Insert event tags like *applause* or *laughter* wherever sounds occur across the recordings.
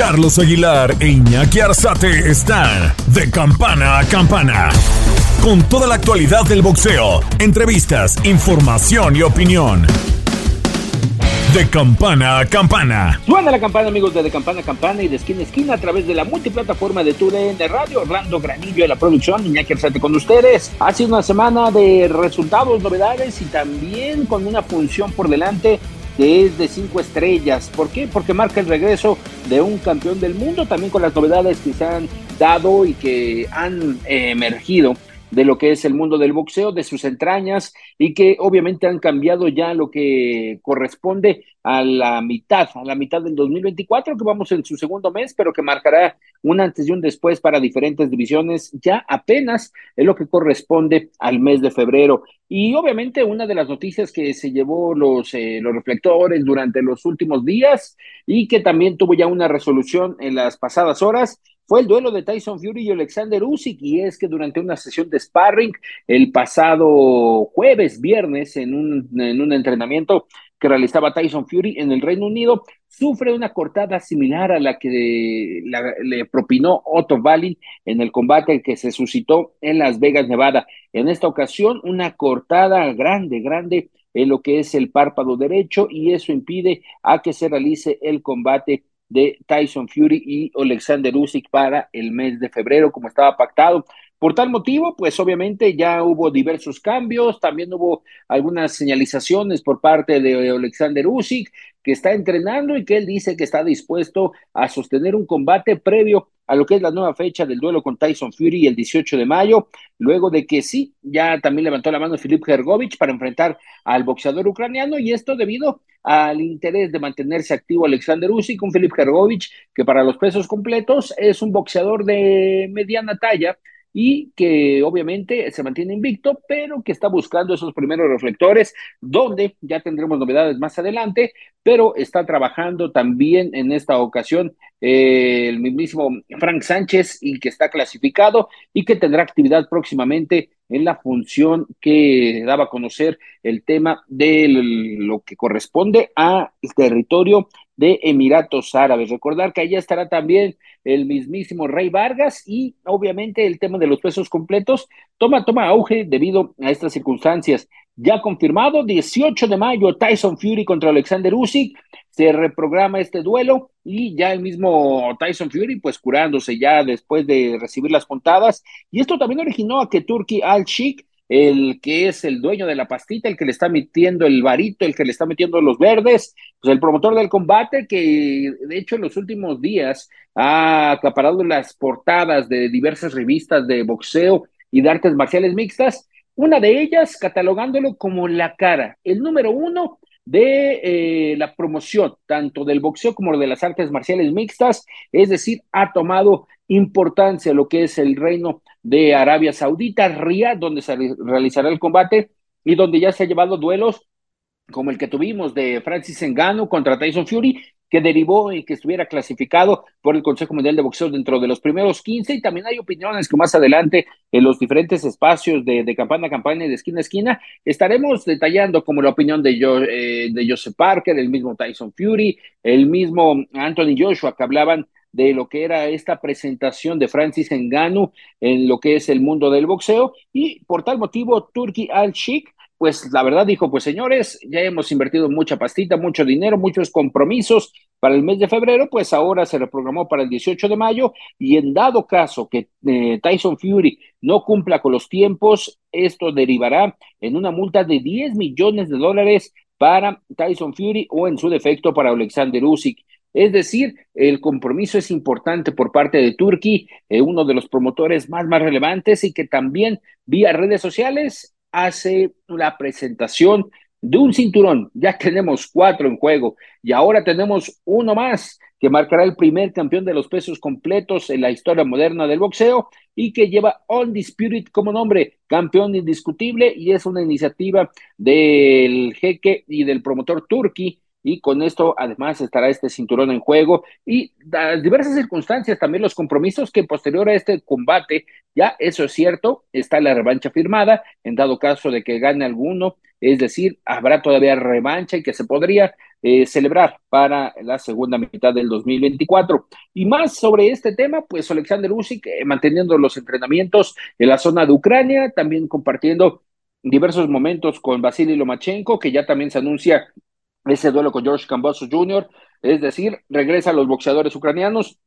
Carlos Aguilar e Iñaki Arzate están de campana a campana. Con toda la actualidad del boxeo, entrevistas, información y opinión. De campana a campana. Suena la campana, amigos de De Campana a Campana y de esquina a esquina a través de la multiplataforma de TUDN Radio. Orlando Granillo de la producción, Iñaki Arzate con ustedes. Ha sido una semana de resultados, novedades y también con una función por delante es de cinco estrellas. ¿Por qué? Porque marca el regreso de un campeón del mundo, también con las novedades que se han dado y que han eh, emergido de lo que es el mundo del boxeo, de sus entrañas y que obviamente han cambiado ya lo que corresponde a la mitad, a la mitad del 2024, que vamos en su segundo mes, pero que marcará un antes y un después para diferentes divisiones, ya apenas es lo que corresponde al mes de febrero. Y obviamente una de las noticias que se llevó los, eh, los reflectores durante los últimos días y que también tuvo ya una resolución en las pasadas horas fue el duelo de Tyson Fury y Alexander Usyk y es que durante una sesión de sparring el pasado jueves, viernes, en un, en un entrenamiento que realizaba Tyson Fury en el Reino Unido, sufre una cortada similar a la que le propinó Otto Valley en el combate que se suscitó en Las Vegas, Nevada. En esta ocasión, una cortada grande, grande en lo que es el párpado derecho y eso impide a que se realice el combate de Tyson Fury y Alexander Usyk para el mes de febrero, como estaba pactado. Por tal motivo, pues obviamente ya hubo diversos cambios, también hubo algunas señalizaciones por parte de Alexander Usyk, que está entrenando y que él dice que está dispuesto a sostener un combate previo a lo que es la nueva fecha del duelo con Tyson Fury el 18 de mayo, luego de que sí, ya también levantó la mano Filip Hergovich para enfrentar al boxeador ucraniano y esto debido al interés de mantenerse activo Alexander Usyk con Filip Hergovich, que para los pesos completos es un boxeador de mediana talla, y que obviamente se mantiene invicto, pero que está buscando esos primeros reflectores, donde ya tendremos novedades más adelante, pero está trabajando también en esta ocasión eh, el mismísimo Frank Sánchez y que está clasificado y que tendrá actividad próximamente en la función que daba a conocer el tema de lo que corresponde al territorio de Emiratos Árabes. Recordar que allá estará también el mismísimo Rey Vargas y obviamente el tema de los pesos completos toma, toma auge debido a estas circunstancias. Ya confirmado, 18 de mayo, Tyson Fury contra Alexander Usyk, se reprograma este duelo y ya el mismo Tyson Fury pues curándose ya después de recibir las puntadas. Y esto también originó a que Turki Al-Sheikh el que es el dueño de la pastita, el que le está metiendo el varito, el que le está metiendo los verdes, pues el promotor del combate que de hecho en los últimos días ha acaparado las portadas de diversas revistas de boxeo y de artes marciales mixtas, una de ellas catalogándolo como la cara, el número uno de eh, la promoción, tanto del boxeo como de las artes marciales mixtas, es decir, ha tomado importancia lo que es el reino de Arabia Saudita, Riyadh, donde se realizará el combate y donde ya se ha llevado duelos como el que tuvimos de Francis Engano contra Tyson Fury, que derivó y que estuviera clasificado por el Consejo Mundial de Boxeo dentro de los primeros 15 y también hay opiniones que más adelante en los diferentes espacios de, de campana a campana y de esquina a esquina estaremos detallando como la opinión de, eh, de Joseph Parker, el mismo Tyson Fury, el mismo Anthony Joshua que hablaban de lo que era esta presentación de Francis Ngannou en lo que es el mundo del boxeo. Y por tal motivo Turki Al-Sheikh pues la verdad dijo, pues señores, ya hemos invertido mucha pastita, mucho dinero, muchos compromisos para el mes de febrero, pues ahora se reprogramó para el 18 de mayo y en dado caso que eh, Tyson Fury no cumpla con los tiempos, esto derivará en una multa de 10 millones de dólares para Tyson Fury o en su defecto para Alexander Usyk. Es decir, el compromiso es importante por parte de Turkey, eh, uno de los promotores más, más relevantes y que también vía redes sociales hace la presentación de un cinturón. Ya tenemos cuatro en juego y ahora tenemos uno más que marcará el primer campeón de los pesos completos en la historia moderna del boxeo y que lleva Undisputed como nombre, campeón indiscutible y es una iniciativa del jeque y del promotor Turkey y con esto además estará este cinturón en juego y las diversas circunstancias, también los compromisos que posterior a este combate, ya eso es cierto, está la revancha firmada, en dado caso de que gane alguno, es decir, habrá todavía revancha y que se podría eh, celebrar para la segunda mitad del 2024. Y más sobre este tema, pues Alexander Usyk eh, manteniendo los entrenamientos en la zona de Ucrania, también compartiendo diversos momentos con Vasily Lomachenko, que ya también se anuncia ese duelo con George Kambosos Jr., es decir, regresa a los boxeadores ucranianos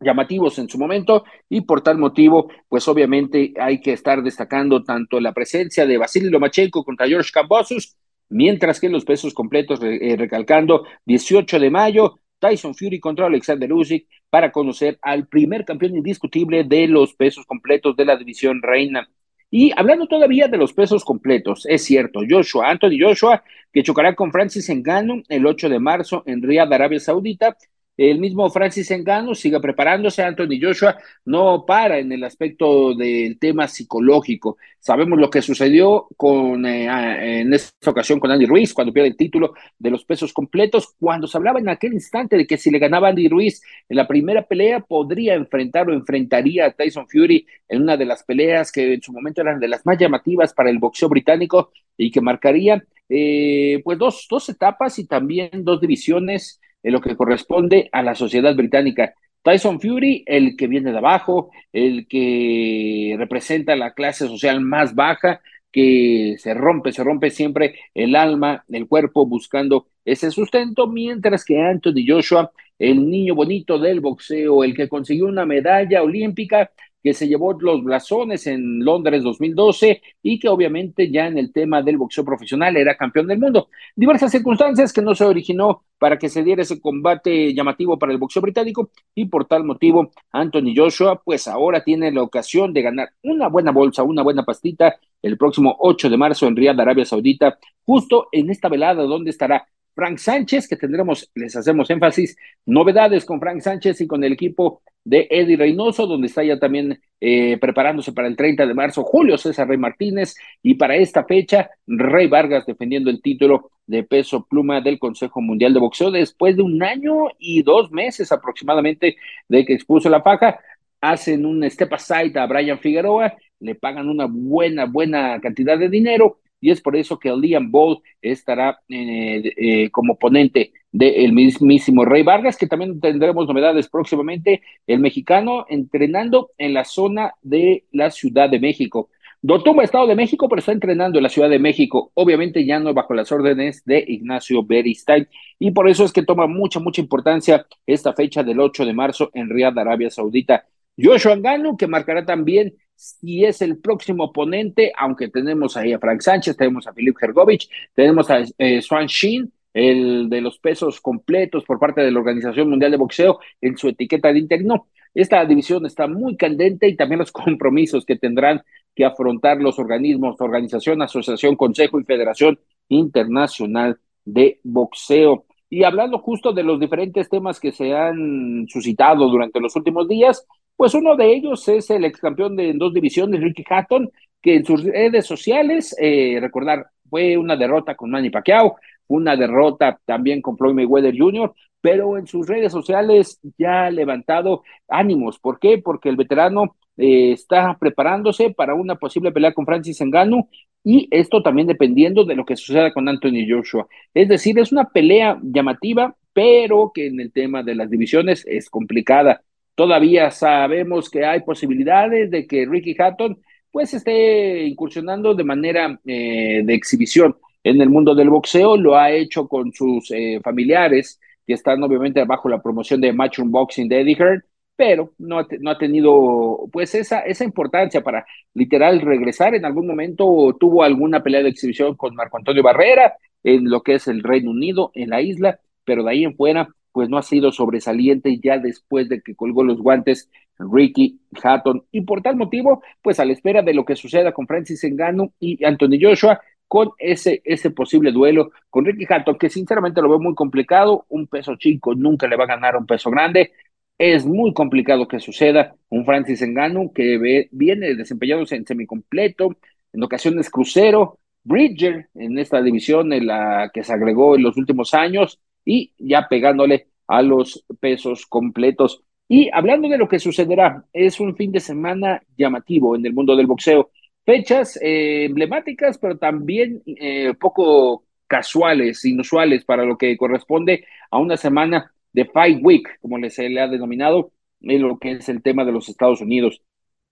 llamativos en su momento y por tal motivo, pues obviamente hay que estar destacando tanto la presencia de Vasily Lomachenko contra George Kambosos, mientras que los pesos completos, eh, recalcando, 18 de mayo, Tyson Fury contra Alexander Usyk para conocer al primer campeón indiscutible de los pesos completos de la división reina. Y hablando todavía de los pesos completos, es cierto, Joshua, Anthony Joshua, que chocará con Francis Ngannou el 8 de marzo en Riyadh, Arabia Saudita, el mismo Francis Engano sigue preparándose, Anthony Joshua no para en el aspecto del tema psicológico. Sabemos lo que sucedió con, eh, en esta ocasión con Andy Ruiz cuando pierde el título de los pesos completos, cuando se hablaba en aquel instante de que si le ganaba Andy Ruiz en la primera pelea podría enfrentar o enfrentaría a Tyson Fury en una de las peleas que en su momento eran de las más llamativas para el boxeo británico y que marcaría eh, pues dos, dos etapas y también dos divisiones en lo que corresponde a la sociedad británica. Tyson Fury, el que viene de abajo, el que representa la clase social más baja, que se rompe, se rompe siempre el alma, el cuerpo buscando ese sustento, mientras que Anthony Joshua, el niño bonito del boxeo, el que consiguió una medalla olímpica, que se llevó los blasones en Londres 2012 y que obviamente ya en el tema del boxeo profesional era campeón del mundo. Diversas circunstancias que no se originó para que se diera ese combate llamativo para el boxeo británico y por tal motivo Anthony Joshua pues ahora tiene la ocasión de ganar una buena bolsa, una buena pastita el próximo 8 de marzo en Riyadh, Arabia Saudita, justo en esta velada donde estará Frank Sánchez, que tendremos, les hacemos énfasis, novedades con Frank Sánchez y con el equipo de Eddie Reynoso, donde está ya también eh, preparándose para el 30 de marzo Julio César Rey Martínez y para esta fecha Rey Vargas defendiendo el título de peso pluma del Consejo Mundial de Boxeo después de un año y dos meses aproximadamente de que expuso la faja. Hacen un step aside a Brian Figueroa, le pagan una buena, buena cantidad de dinero y es por eso que Liam Ball estará eh, eh, como ponente del mismísimo Rey Vargas, que también tendremos novedades próximamente, el mexicano entrenando en la zona de la Ciudad de México. Dotumba, Estado de México, pero está entrenando en la Ciudad de México, obviamente ya no bajo las órdenes de Ignacio Beristain, y por eso es que toma mucha, mucha importancia esta fecha del 8 de marzo en Riyadh, Arabia Saudita. Joshua Gano, que marcará también si es el próximo oponente, aunque tenemos ahí a Frank Sánchez, tenemos a Filip Hergovich, tenemos a eh, Swan Shin, el de los pesos completos por parte de la Organización Mundial de Boxeo en su etiqueta de interno. Esta división está muy candente y también los *laughs* compromisos que tendrán que afrontar los organismos, organización, asociación, consejo y federación internacional de boxeo. Y hablando justo de los diferentes temas que se han suscitado durante los últimos días, pues uno de ellos es el ex campeón de dos divisiones, Ricky Hatton, que en sus redes sociales, eh, recordar, fue una derrota con Manny Pacquiao, una derrota también con Floyd Mayweather Jr., pero en sus redes sociales ya ha levantado ánimos. ¿Por qué? Porque el veterano eh, está preparándose para una posible pelea con Francis Ngannou y esto también dependiendo de lo que suceda con Anthony Joshua. Es decir, es una pelea llamativa, pero que en el tema de las divisiones es complicada. Todavía sabemos que hay posibilidades de que Ricky Hatton pues esté incursionando de manera eh, de exhibición en el mundo del boxeo, lo ha hecho con sus eh, familiares que están obviamente bajo la promoción de Matchroom Boxing de Eddie Hearn, pero no ha, tenido pues esa, esa importancia para literal regresar. En algún momento tuvo alguna pelea de exhibición con Marco Antonio Barrera en lo que es el Reino Unido, en la isla, pero de ahí en fuera pues no ha sido sobresaliente ya después de que colgó los guantes Ricky Hatton. Y por tal motivo, pues a la espera de lo que suceda con Francis Engano y Anthony Joshua, con ese, ese posible duelo con Ricky Hatton, que sinceramente lo veo muy complicado, un peso chico nunca le va a ganar un peso grande, es muy complicado que suceda un Francis Engano que viene desempeñándose en semicompleto, en ocasiones crucero, Bridger en esta división en la que se agregó en los últimos años, y ya pegándole a los pesos completos. Y hablando de lo que sucederá, es un fin de semana llamativo en el mundo del boxeo. Fechas eh, emblemáticas, pero también eh, poco casuales, inusuales para lo que corresponde a una semana de Fight Week, como se le ha denominado, en lo que es el tema de los Estados Unidos.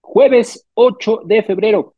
Jueves 8 de febrero,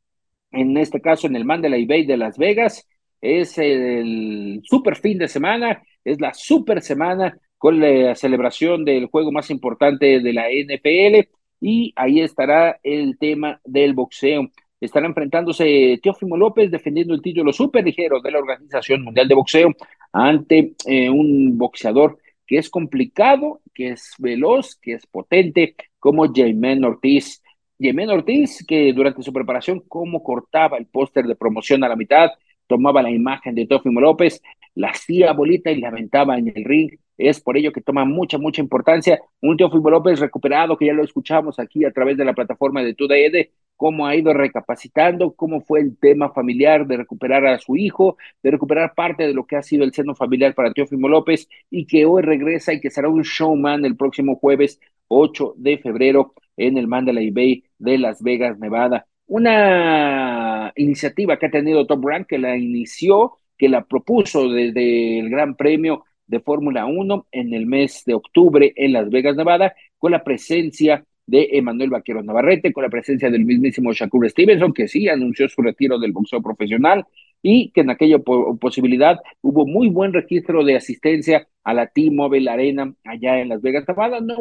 en este caso en el Mandalay Bay de Las Vegas, es el super fin de semana, es la super semana con la celebración del juego más importante de la NFL y ahí estará el tema del boxeo. Estará enfrentándose Teófimo López defendiendo el título super ligero de la Organización Mundial de Boxeo ante eh, un boxeador que es complicado, que es veloz, que es potente, como Jaime Ortiz. Jaime Ortiz, que durante su preparación, como cortaba el póster de promoción a la mitad, tomaba la imagen de Teófimo López, la hacía bolita y la aventaba en el ring. Es por ello que toma mucha, mucha importancia. Un Teófimo López recuperado, que ya lo escuchamos aquí a través de la plataforma de TUDED, cómo ha ido recapacitando, cómo fue el tema familiar de recuperar a su hijo, de recuperar parte de lo que ha sido el seno familiar para Teófimo López y que hoy regresa y que será un showman el próximo jueves 8 de febrero en el Mandalay Bay de Las Vegas, Nevada. Una iniciativa que ha tenido Top Rank, que la inició, que la propuso desde el Gran Premio de Fórmula 1 en el mes de octubre en Las Vegas, Nevada, con la presencia de Emanuel Vaquero Navarrete, con la presencia del mismísimo Shakur Stevenson, que sí anunció su retiro del boxeo profesional y que en aquella posibilidad hubo muy buen registro de asistencia a la T-Mobile Arena allá en Las Vegas, Nevada. No,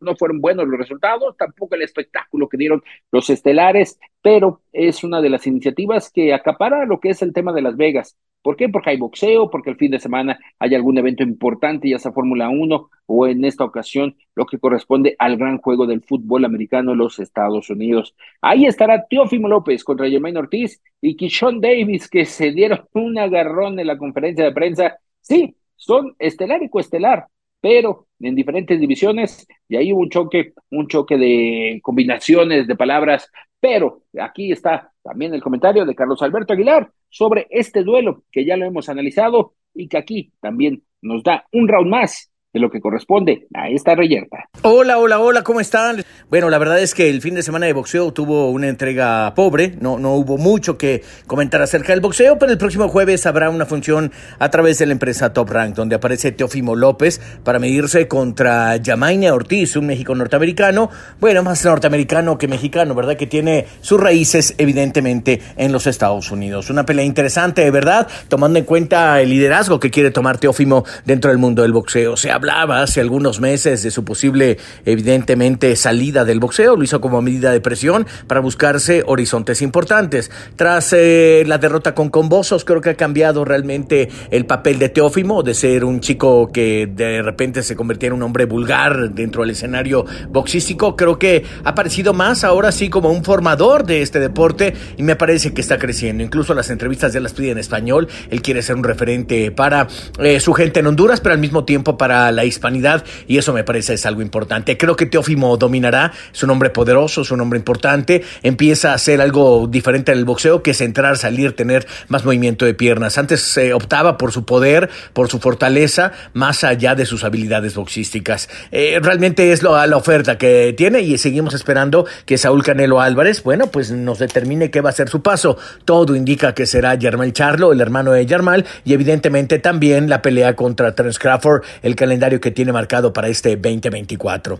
no fueron buenos los resultados, tampoco el espectáculo que dieron los estelares, pero es una de las iniciativas que acapara lo que es el tema de Las Vegas. ¿Por qué? Porque hay boxeo, porque el fin de semana hay algún evento importante, ya sea Fórmula 1 o en esta ocasión lo que corresponde al gran juego del fútbol americano en los Estados Unidos. Ahí estará Teófimo López contra Jermaine Ortiz y Kishon Davis, que se dieron *laughs* un agarrón en la conferencia de prensa. Sí, son estelar y coestelar, pero en diferentes divisiones, y ahí hubo un choque, un choque de combinaciones de palabras, pero aquí está también el comentario de Carlos Alberto Aguilar sobre este duelo que ya lo hemos analizado y que aquí también nos da un round más de lo que corresponde a esta reyerta. Hola, hola, hola, ¿cómo están? Bueno, la verdad es que el fin de semana de boxeo tuvo una entrega pobre, no, no hubo mucho que comentar acerca del boxeo, pero el próximo jueves habrá una función a través de la empresa Top Rank, donde aparece Teofimo López para medirse contra Yamaine Ortiz, un México norteamericano, bueno, más norteamericano que mexicano, ¿verdad? Que tiene sus raíces evidentemente en los Estados Unidos. Una pelea interesante, de verdad, tomando en cuenta el liderazgo que quiere tomar Teófimo dentro del mundo del boxeo. Se hablaba hace algunos meses de su posible, evidentemente, salida del boxeo. Lo hizo como medida de presión para buscarse horizontes importantes. Tras eh, la derrota con Combosos, creo que ha cambiado realmente el papel de Teófimo, de ser un chico que de repente se convertía en un hombre vulgar dentro del escenario boxístico. Creo que ha parecido más ahora sí como un formador de este deporte y me parece que está creciendo. Incluso las entrevistas ya las pide en español. Él quiere ser un referente para eh, su gente en Honduras, pero al mismo tiempo para la hispanidad y eso me parece es algo importante. Creo que Teófimo dominará, es un hombre poderoso, es un hombre importante, empieza a hacer algo diferente en el boxeo que es entrar, salir, tener más movimiento de piernas. Antes se optaba por su poder, por su fortaleza, más allá de sus habilidades boxísticas. Eh, realmente es lo, la oferta que tiene y seguimos esperando que Saúl Canelo Álvarez, bueno, pues nos determine qué va a ser su paso. Todo indica que será Germán Charlo, el hermano de Germán, y evidentemente también la pelea contra Terence Crawford, el que tiene marcado para este 2024.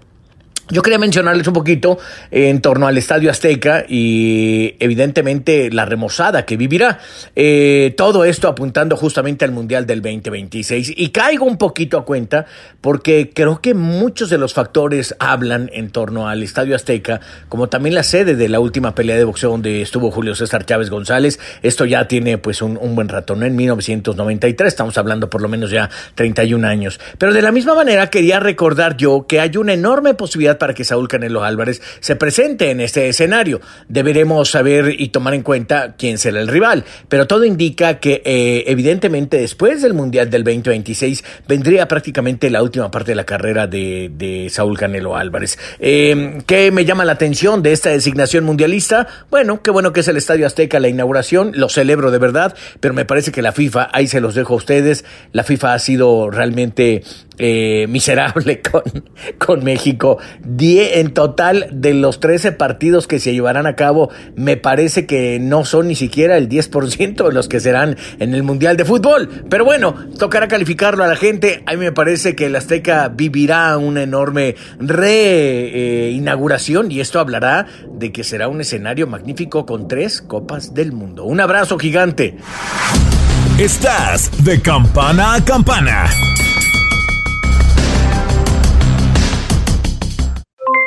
Yo quería mencionarles un poquito en torno al Estadio Azteca y evidentemente la remozada que vivirá. Eh, todo esto apuntando justamente al Mundial del 2026. Y caigo un poquito a cuenta porque creo que muchos de los factores hablan en torno al Estadio Azteca, como también la sede de la última pelea de boxeo donde estuvo Julio César Chávez González. Esto ya tiene pues un, un buen rato, ¿no? En 1993, estamos hablando por lo menos ya 31 años. Pero de la misma manera quería recordar yo que hay una enorme posibilidad para que Saúl Canelo Álvarez se presente en este escenario. Deberemos saber y tomar en cuenta quién será el rival, pero todo indica que eh, evidentemente después del Mundial del 2026 vendría prácticamente la última parte de la carrera de, de Saúl Canelo Álvarez. Eh, ¿Qué me llama la atención de esta designación mundialista? Bueno, qué bueno que es el Estadio Azteca la inauguración, lo celebro de verdad, pero me parece que la FIFA, ahí se los dejo a ustedes, la FIFA ha sido realmente eh, miserable *laughs* con, con México. Die, en total de los 13 partidos que se llevarán a cabo, me parece que no son ni siquiera el 10% de los que serán en el Mundial de Fútbol. Pero bueno, tocará calificarlo a la gente. A mí me parece que el Azteca vivirá una enorme reinauguración y esto hablará de que será un escenario magnífico con tres copas del mundo. Un abrazo gigante. Estás de campana a campana.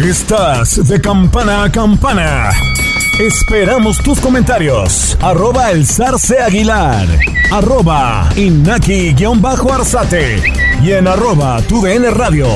Estás de campana a campana. Esperamos tus comentarios. Arroba el zarce aguilar. Arroba inaki-arzate. Y en arroba tu radio.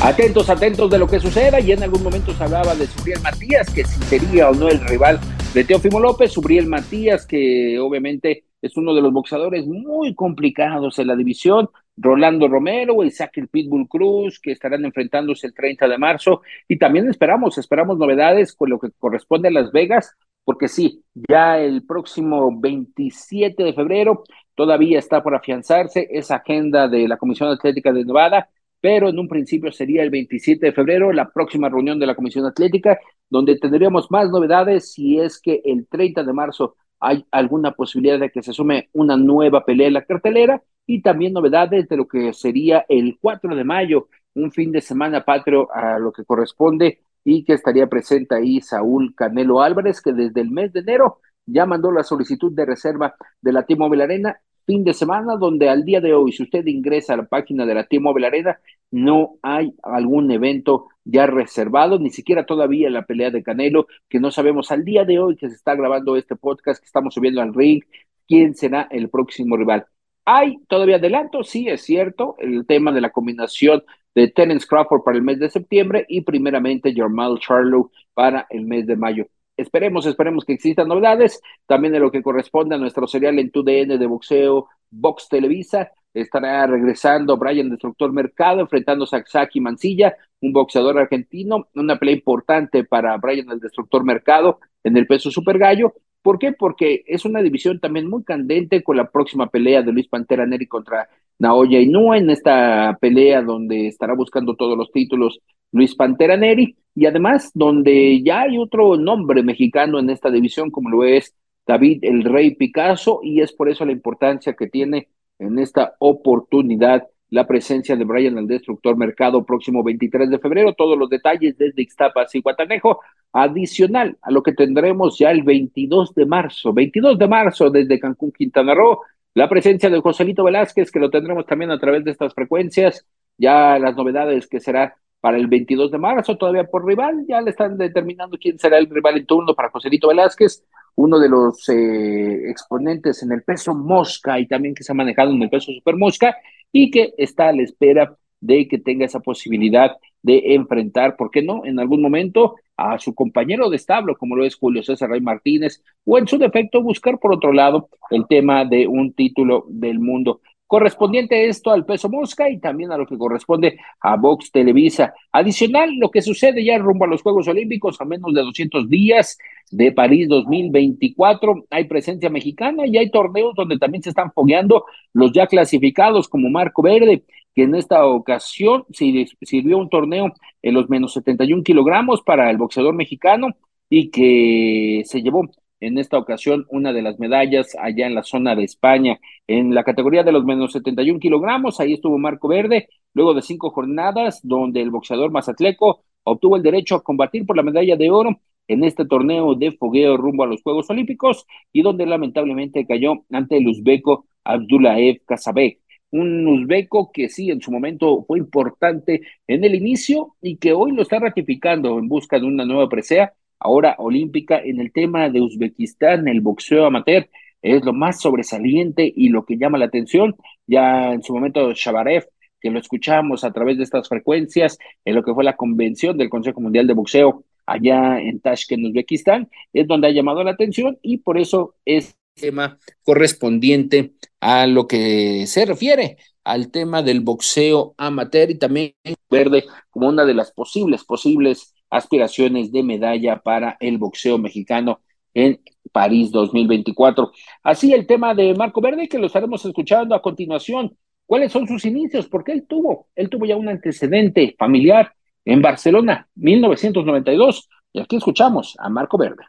Atentos, atentos de lo que suceda. Y en algún momento se hablaba de Subriel Matías, que si sería o no el rival de Teófimo López. Subriel Matías, que obviamente es uno de los boxeadores muy complicados en la división. Rolando Romero, Isaac el Pitbull Cruz, que estarán enfrentándose el 30 de marzo. Y también esperamos, esperamos novedades con lo que corresponde a Las Vegas, porque sí, ya el próximo 27 de febrero todavía está por afianzarse esa agenda de la Comisión Atlética de Nevada, pero en un principio sería el 27 de febrero, la próxima reunión de la Comisión Atlética, donde tendríamos más novedades si es que el 30 de marzo hay alguna posibilidad de que se sume una nueva pelea en la cartelera y también novedades de lo que sería el 4 de mayo, un fin de semana patrio a lo que corresponde y que estaría presente ahí Saúl Canelo Álvarez, que desde el mes de enero ya mandó la solicitud de reserva de la T-Mobile Arena, fin de semana donde al día de hoy, si usted ingresa a la página de la T-Mobile Arena, no hay algún evento ya reservado, ni siquiera todavía la pelea de Canelo, que no sabemos al día de hoy que se está grabando este podcast, que estamos subiendo al ring, quién será el próximo rival. ¿Hay todavía adelanto? Sí, es cierto, el tema de la combinación de Terence Crawford para el mes de septiembre y primeramente Jamal Charlo para el mes de mayo. Esperemos, esperemos que existan novedades, también de lo que corresponde a nuestro serial en TUDN de boxeo, Box Televisa, estará regresando Brian Destructor Mercado, enfrentándose a Saki Mancilla, un boxeador argentino, una pelea importante para Brian el Destructor Mercado en el peso super gallo. ¿Por qué? Porque es una división también muy candente con la próxima pelea de Luis Pantera Neri contra Naoya Inoue en esta pelea donde estará buscando todos los títulos Luis Pantera Neri y además donde ya hay otro nombre mexicano en esta división como lo es David el Rey Picasso y es por eso la importancia que tiene en esta oportunidad la presencia de Brian el Destructor Mercado próximo 23 de febrero. Todos los detalles desde Ixtapas y Guatanejo, adicional a lo que tendremos ya el 22 de marzo. 22 de marzo desde Cancún, Quintana Roo, la presencia de Joselito Velázquez, que lo tendremos también a través de estas frecuencias, ya las novedades que será para el 22 de marzo, todavía por rival, ya le están determinando quién será el rival en turno para Joselito Velázquez, uno de los eh, exponentes en el peso mosca y también que se ha manejado en el peso super mosca y que está a la espera de que tenga esa posibilidad de enfrentar, ¿por qué no?, en algún momento a su compañero de establo, como lo es Julio César Rey Martínez, o en su defecto buscar por otro lado el tema de un título del mundo. Correspondiente esto al peso mosca y también a lo que corresponde a Vox Televisa. Adicional, lo que sucede ya rumbo a los Juegos Olímpicos a menos de 200 días de París 2024. Hay presencia mexicana y hay torneos donde también se están fogueando los ya clasificados como Marco Verde, que en esta ocasión sirvió un torneo en los menos 71 kilogramos para el boxeador mexicano y que se llevó en esta ocasión una de las medallas allá en la zona de España. En la categoría de los menos 71 kilogramos, ahí estuvo Marco Verde, luego de cinco jornadas, donde el boxeador mazatleco obtuvo el derecho a combatir por la medalla de oro en este torneo de fogueo rumbo a los Juegos Olímpicos y donde lamentablemente cayó ante el uzbeco Abdullaev Kasabek un uzbeco que sí, en su momento fue importante en el inicio y que hoy lo está ratificando en busca de una nueva presea, ahora olímpica, en el tema de Uzbekistán, el boxeo amateur, es lo más sobresaliente y lo que llama la atención. Ya en su momento Shabarev, que lo escuchamos a través de estas frecuencias, en lo que fue la convención del Consejo Mundial de Boxeo allá en Tashkent, Uzbekistán, es donde ha llamado la atención y por eso es tema correspondiente a lo que se refiere al tema del boxeo amateur y también verde como una de las posibles, posibles aspiraciones de medalla para el boxeo mexicano en París 2024. Así el tema de Marco Verde que lo estaremos escuchando a continuación. ¿Cuáles son sus inicios? Porque él tuvo, él tuvo ya un antecedente familiar en Barcelona, 1992. Y aquí escuchamos a Marco Verde.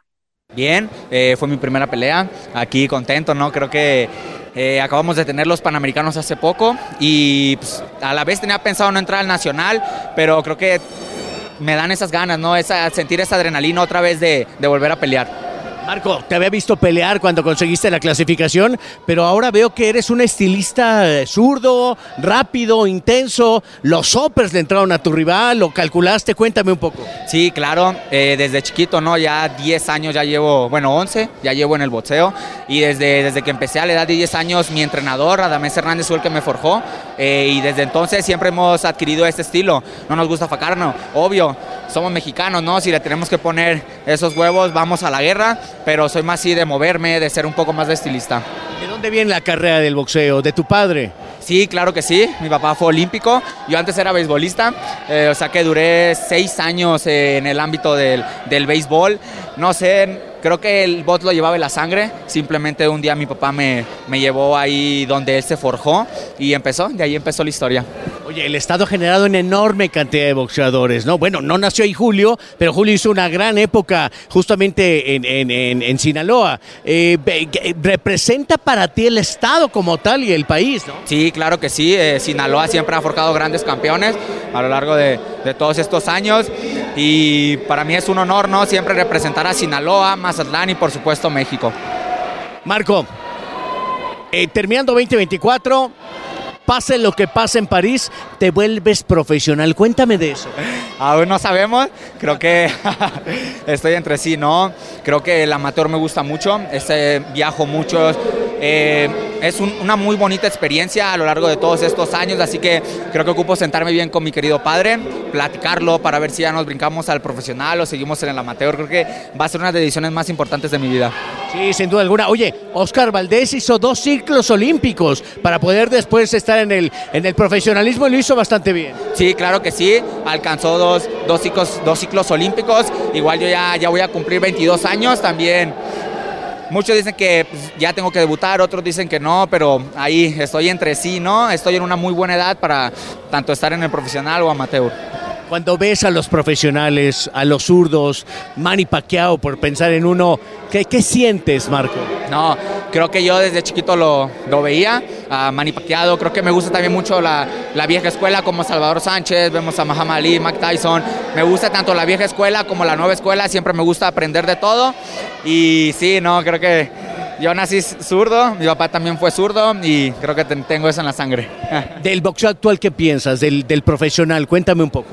Bien, eh, fue mi primera pelea, aquí contento, ¿no? Creo que eh, acabamos de tener los Panamericanos hace poco y pues, a la vez tenía pensado no entrar al Nacional, pero creo que me dan esas ganas, ¿no? Esa, sentir esa adrenalina otra vez de, de volver a pelear. Marco, te había visto pelear cuando conseguiste la clasificación, pero ahora veo que eres un estilista eh, zurdo, rápido, intenso. Los soppers le entraron a tu rival, lo calculaste, cuéntame un poco. Sí, claro, eh, desde chiquito, ¿no? Ya 10 años ya llevo, bueno, 11, ya llevo en el boxeo. Y desde, desde que empecé a la edad de 10 años, mi entrenador, Adamés Hernández, fue el que me forjó. Eh, y desde entonces siempre hemos adquirido este estilo. No nos gusta facarnos, obvio somos mexicanos, ¿no? Si le tenemos que poner esos huevos, vamos a la guerra, pero soy más así de moverme, de ser un poco más de estilista. ¿De dónde viene la carrera del boxeo? ¿De tu padre? Sí, claro que sí. Mi papá fue olímpico. Yo antes era beisbolista, eh, o sea que duré seis años en el ámbito del, del béisbol. No sé, creo que el bot lo llevaba en la sangre. Simplemente un día mi papá me, me llevó ahí donde él se forjó y empezó, de ahí empezó la historia. Oye, el Estado ha generado una enorme cantidad de boxeadores, ¿no? Bueno, no nació ahí Julio, pero Julio hizo una gran época justamente en, en, en, Sinaloa. Eh, ¿Representa para ti el Estado como tal y el país, no? Sí, claro que sí. Eh, Sinaloa siempre ha forjado grandes campeones a lo largo de, de todos estos años y para mí es un honor, ¿no? Siempre representar a Sinaloa, Mazatlán y por supuesto México. Marco, eh, terminando 2024, pase lo que pase en París, te vuelves profesional. Cuéntame de eso. Aún no sabemos, creo que *laughs* estoy entre sí, ¿no? Creo que el amateur me gusta mucho, este, viajo mucho, eh, es una muy bonita experiencia a lo largo de todos estos años, así que creo que ocupo sentarme bien con mi querido padre, platicarlo para ver si ya nos brincamos al profesional o seguimos en el amateur. Creo que va a ser una de las decisiones más importantes de mi vida. Sí, sin duda alguna. Oye, Oscar Valdés hizo dos ciclos olímpicos para poder después estar en el, en el profesionalismo y lo hizo bastante bien. Sí, claro que sí. Alcanzó dos, dos, ciclos, dos ciclos olímpicos. Igual yo ya, ya voy a cumplir 22 años también Muchos dicen que pues, ya tengo que debutar, otros dicen que no, pero ahí estoy entre sí, ¿no? Estoy en una muy buena edad para tanto estar en el profesional o amateur. Cuando ves a los profesionales, a los zurdos, Manny Pacquiao, por pensar en uno, ¿qué, sientes, Marco? No, creo que yo desde chiquito lo, lo veía, a Manny Pacquiao, creo que me gusta también mucho la, la, vieja escuela como Salvador Sánchez, vemos a Muhammad Ali, Mike Tyson, me gusta tanto la vieja escuela como la nueva escuela, siempre me gusta aprender de todo. Y sí, no, creo que yo nací zurdo, mi papá también fue zurdo y creo que tengo eso en la sangre. *laughs* Del boxeo actual, ¿qué piensas? Del, del profesional, cuéntame un poco.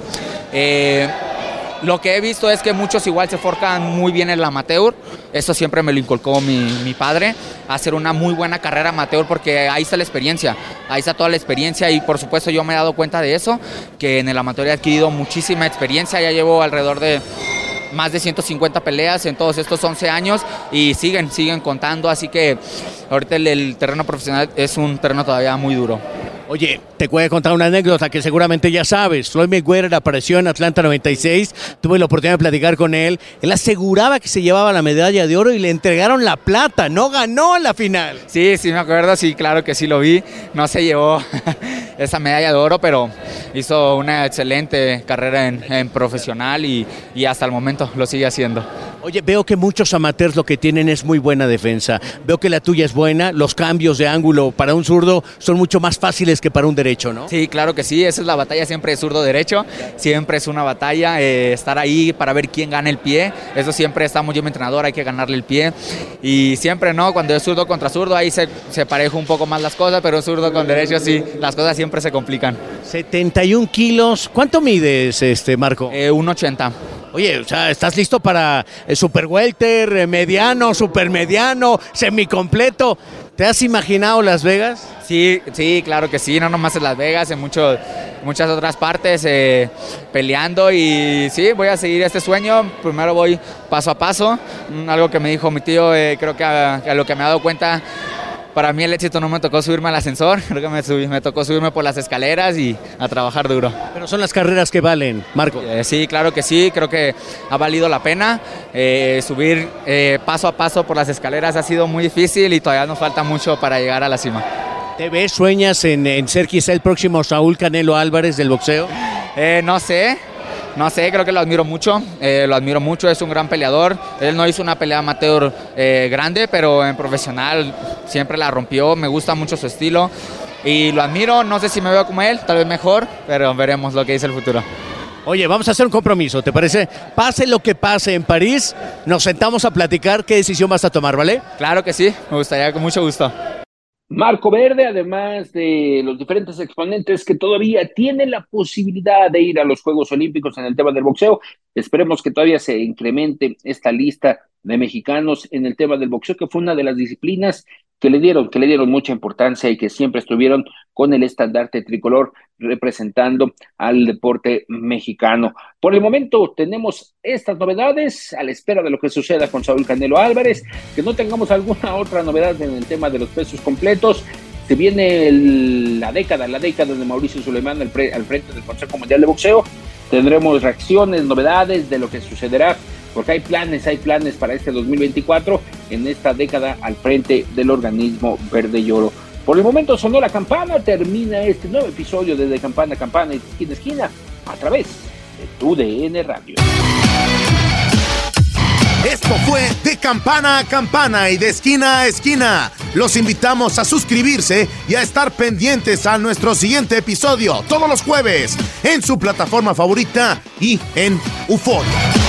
Eh, lo que he visto es que muchos igual se forcan muy bien en el amateur. Eso siempre me lo inculcó mi, mi, padre. Hacer una muy buena carrera amateur porque ahí está la experiencia. Ahí está toda la experiencia y por supuesto yo me he dado cuenta de eso. Que en el amateur he adquirido muchísima experiencia. Ya llevo alrededor de más de 150 peleas en todos estos 11 años y siguen, siguen contando. Así que ahorita el, el terreno profesional es un terreno todavía muy duro. Oye, te voy a contar una anécdota que seguramente ya sabes. Floyd Mayweather apareció en Atlanta 96, tuve la oportunidad de platicar con él. Él aseguraba que se llevaba la medalla de oro y le entregaron la plata, no ganó la final. Sí, sí, me acuerdo, sí, claro que sí lo vi. No se llevó *laughs* esa medalla de oro, pero hizo una excelente carrera en, en profesional y hasta el momento lo sigue haciendo. Oye, veo que muchos amateurs lo que tienen es muy buena defensa. Veo que la tuya es buena, los cambios de ángulo para un zurdo son mucho más fáciles que para un derecho, ¿no? Sí, claro que sí, esa es la batalla siempre de zurdo-derecho, siempre es una batalla, eh, estar ahí para ver quién gana el pie, eso siempre estamos yo mi entrenador, hay que ganarle el pie y siempre, ¿no? Cuando es zurdo contra zurdo, ahí se, se pareja un poco más las cosas, pero zurdo con derecho sí, las cosas siempre se complican. 71 kilos, ¿cuánto mides, este Marco? Eh, 1,80. Oye, o sea, ¿estás listo para el super welter, eh, mediano, super mediano, semicompleto? ¿Te has imaginado Las Vegas? Sí, sí, claro que sí, no nomás en Las Vegas, en muchas otras partes, eh, peleando y sí, voy a seguir este sueño. Primero voy paso a paso, algo que me dijo mi tío, eh, creo que a, a lo que me he dado cuenta para mí el éxito no me tocó subirme al ascensor, *laughs* creo que me, subí, me, tocó subirme por las escaleras y a trabajar duro. Pero son las carreras que valen, Marco. Eh, sí, claro que sí, creo que ha valido la pena. Eh, subir eh, paso a paso por las escaleras ha sido muy difícil y todavía nos falta mucho para llegar a la cima. ¿Te ves, sueñas en, en ser quizá el próximo Saúl Canelo Álvarez del boxeo? Eh, no sé, no sé, creo que lo admiro mucho, eh, lo admiro mucho, es un gran peleador. Él no hizo una pelea amateur eh, grande, pero en profesional siempre la rompió, me gusta mucho su estilo y lo admiro, no sé si me veo como él, tal vez mejor, pero veremos lo que dice el futuro. Oye, vamos a hacer un compromiso, ¿te parece? Pase lo que pase en París, nos sentamos a platicar qué decisión vas a tomar, ¿vale? Claro que sí, me gustaría, con mucho gusto. Marco Verde, además de los diferentes exponentes que todavía tienen la posibilidad de ir a los Juegos Olímpicos en el tema del boxeo, esperemos que todavía se incremente esta lista de mexicanos en el tema del boxeo, que fue una de las disciplinas que le dieron, que le dieron mucha importancia y que siempre estuvieron con el estandarte tricolor representando al deporte mexicano. Por el momento tenemos estas novedades a la espera de lo que suceda con Saúl Canelo Álvarez, que no tengamos alguna otra novedad en el tema de los pesos completos. Se viene la década, la década de Mauricio pre, al frente del Consejo Mundial de Boxeo. Tendremos reacciones, novedades de lo que sucederá porque hay planes, hay planes para este 2024 en esta década al frente del organismo verde y oro. Por el momento sonó la campana, termina este nuevo episodio de De Campana a Campana y Esquina a Esquina a través de tu DN Radio. Esto fue De Campana a Campana y de Esquina a Esquina. Los invitamos a suscribirse y a estar pendientes a nuestro siguiente episodio todos los jueves en su plataforma favorita y en Euforia.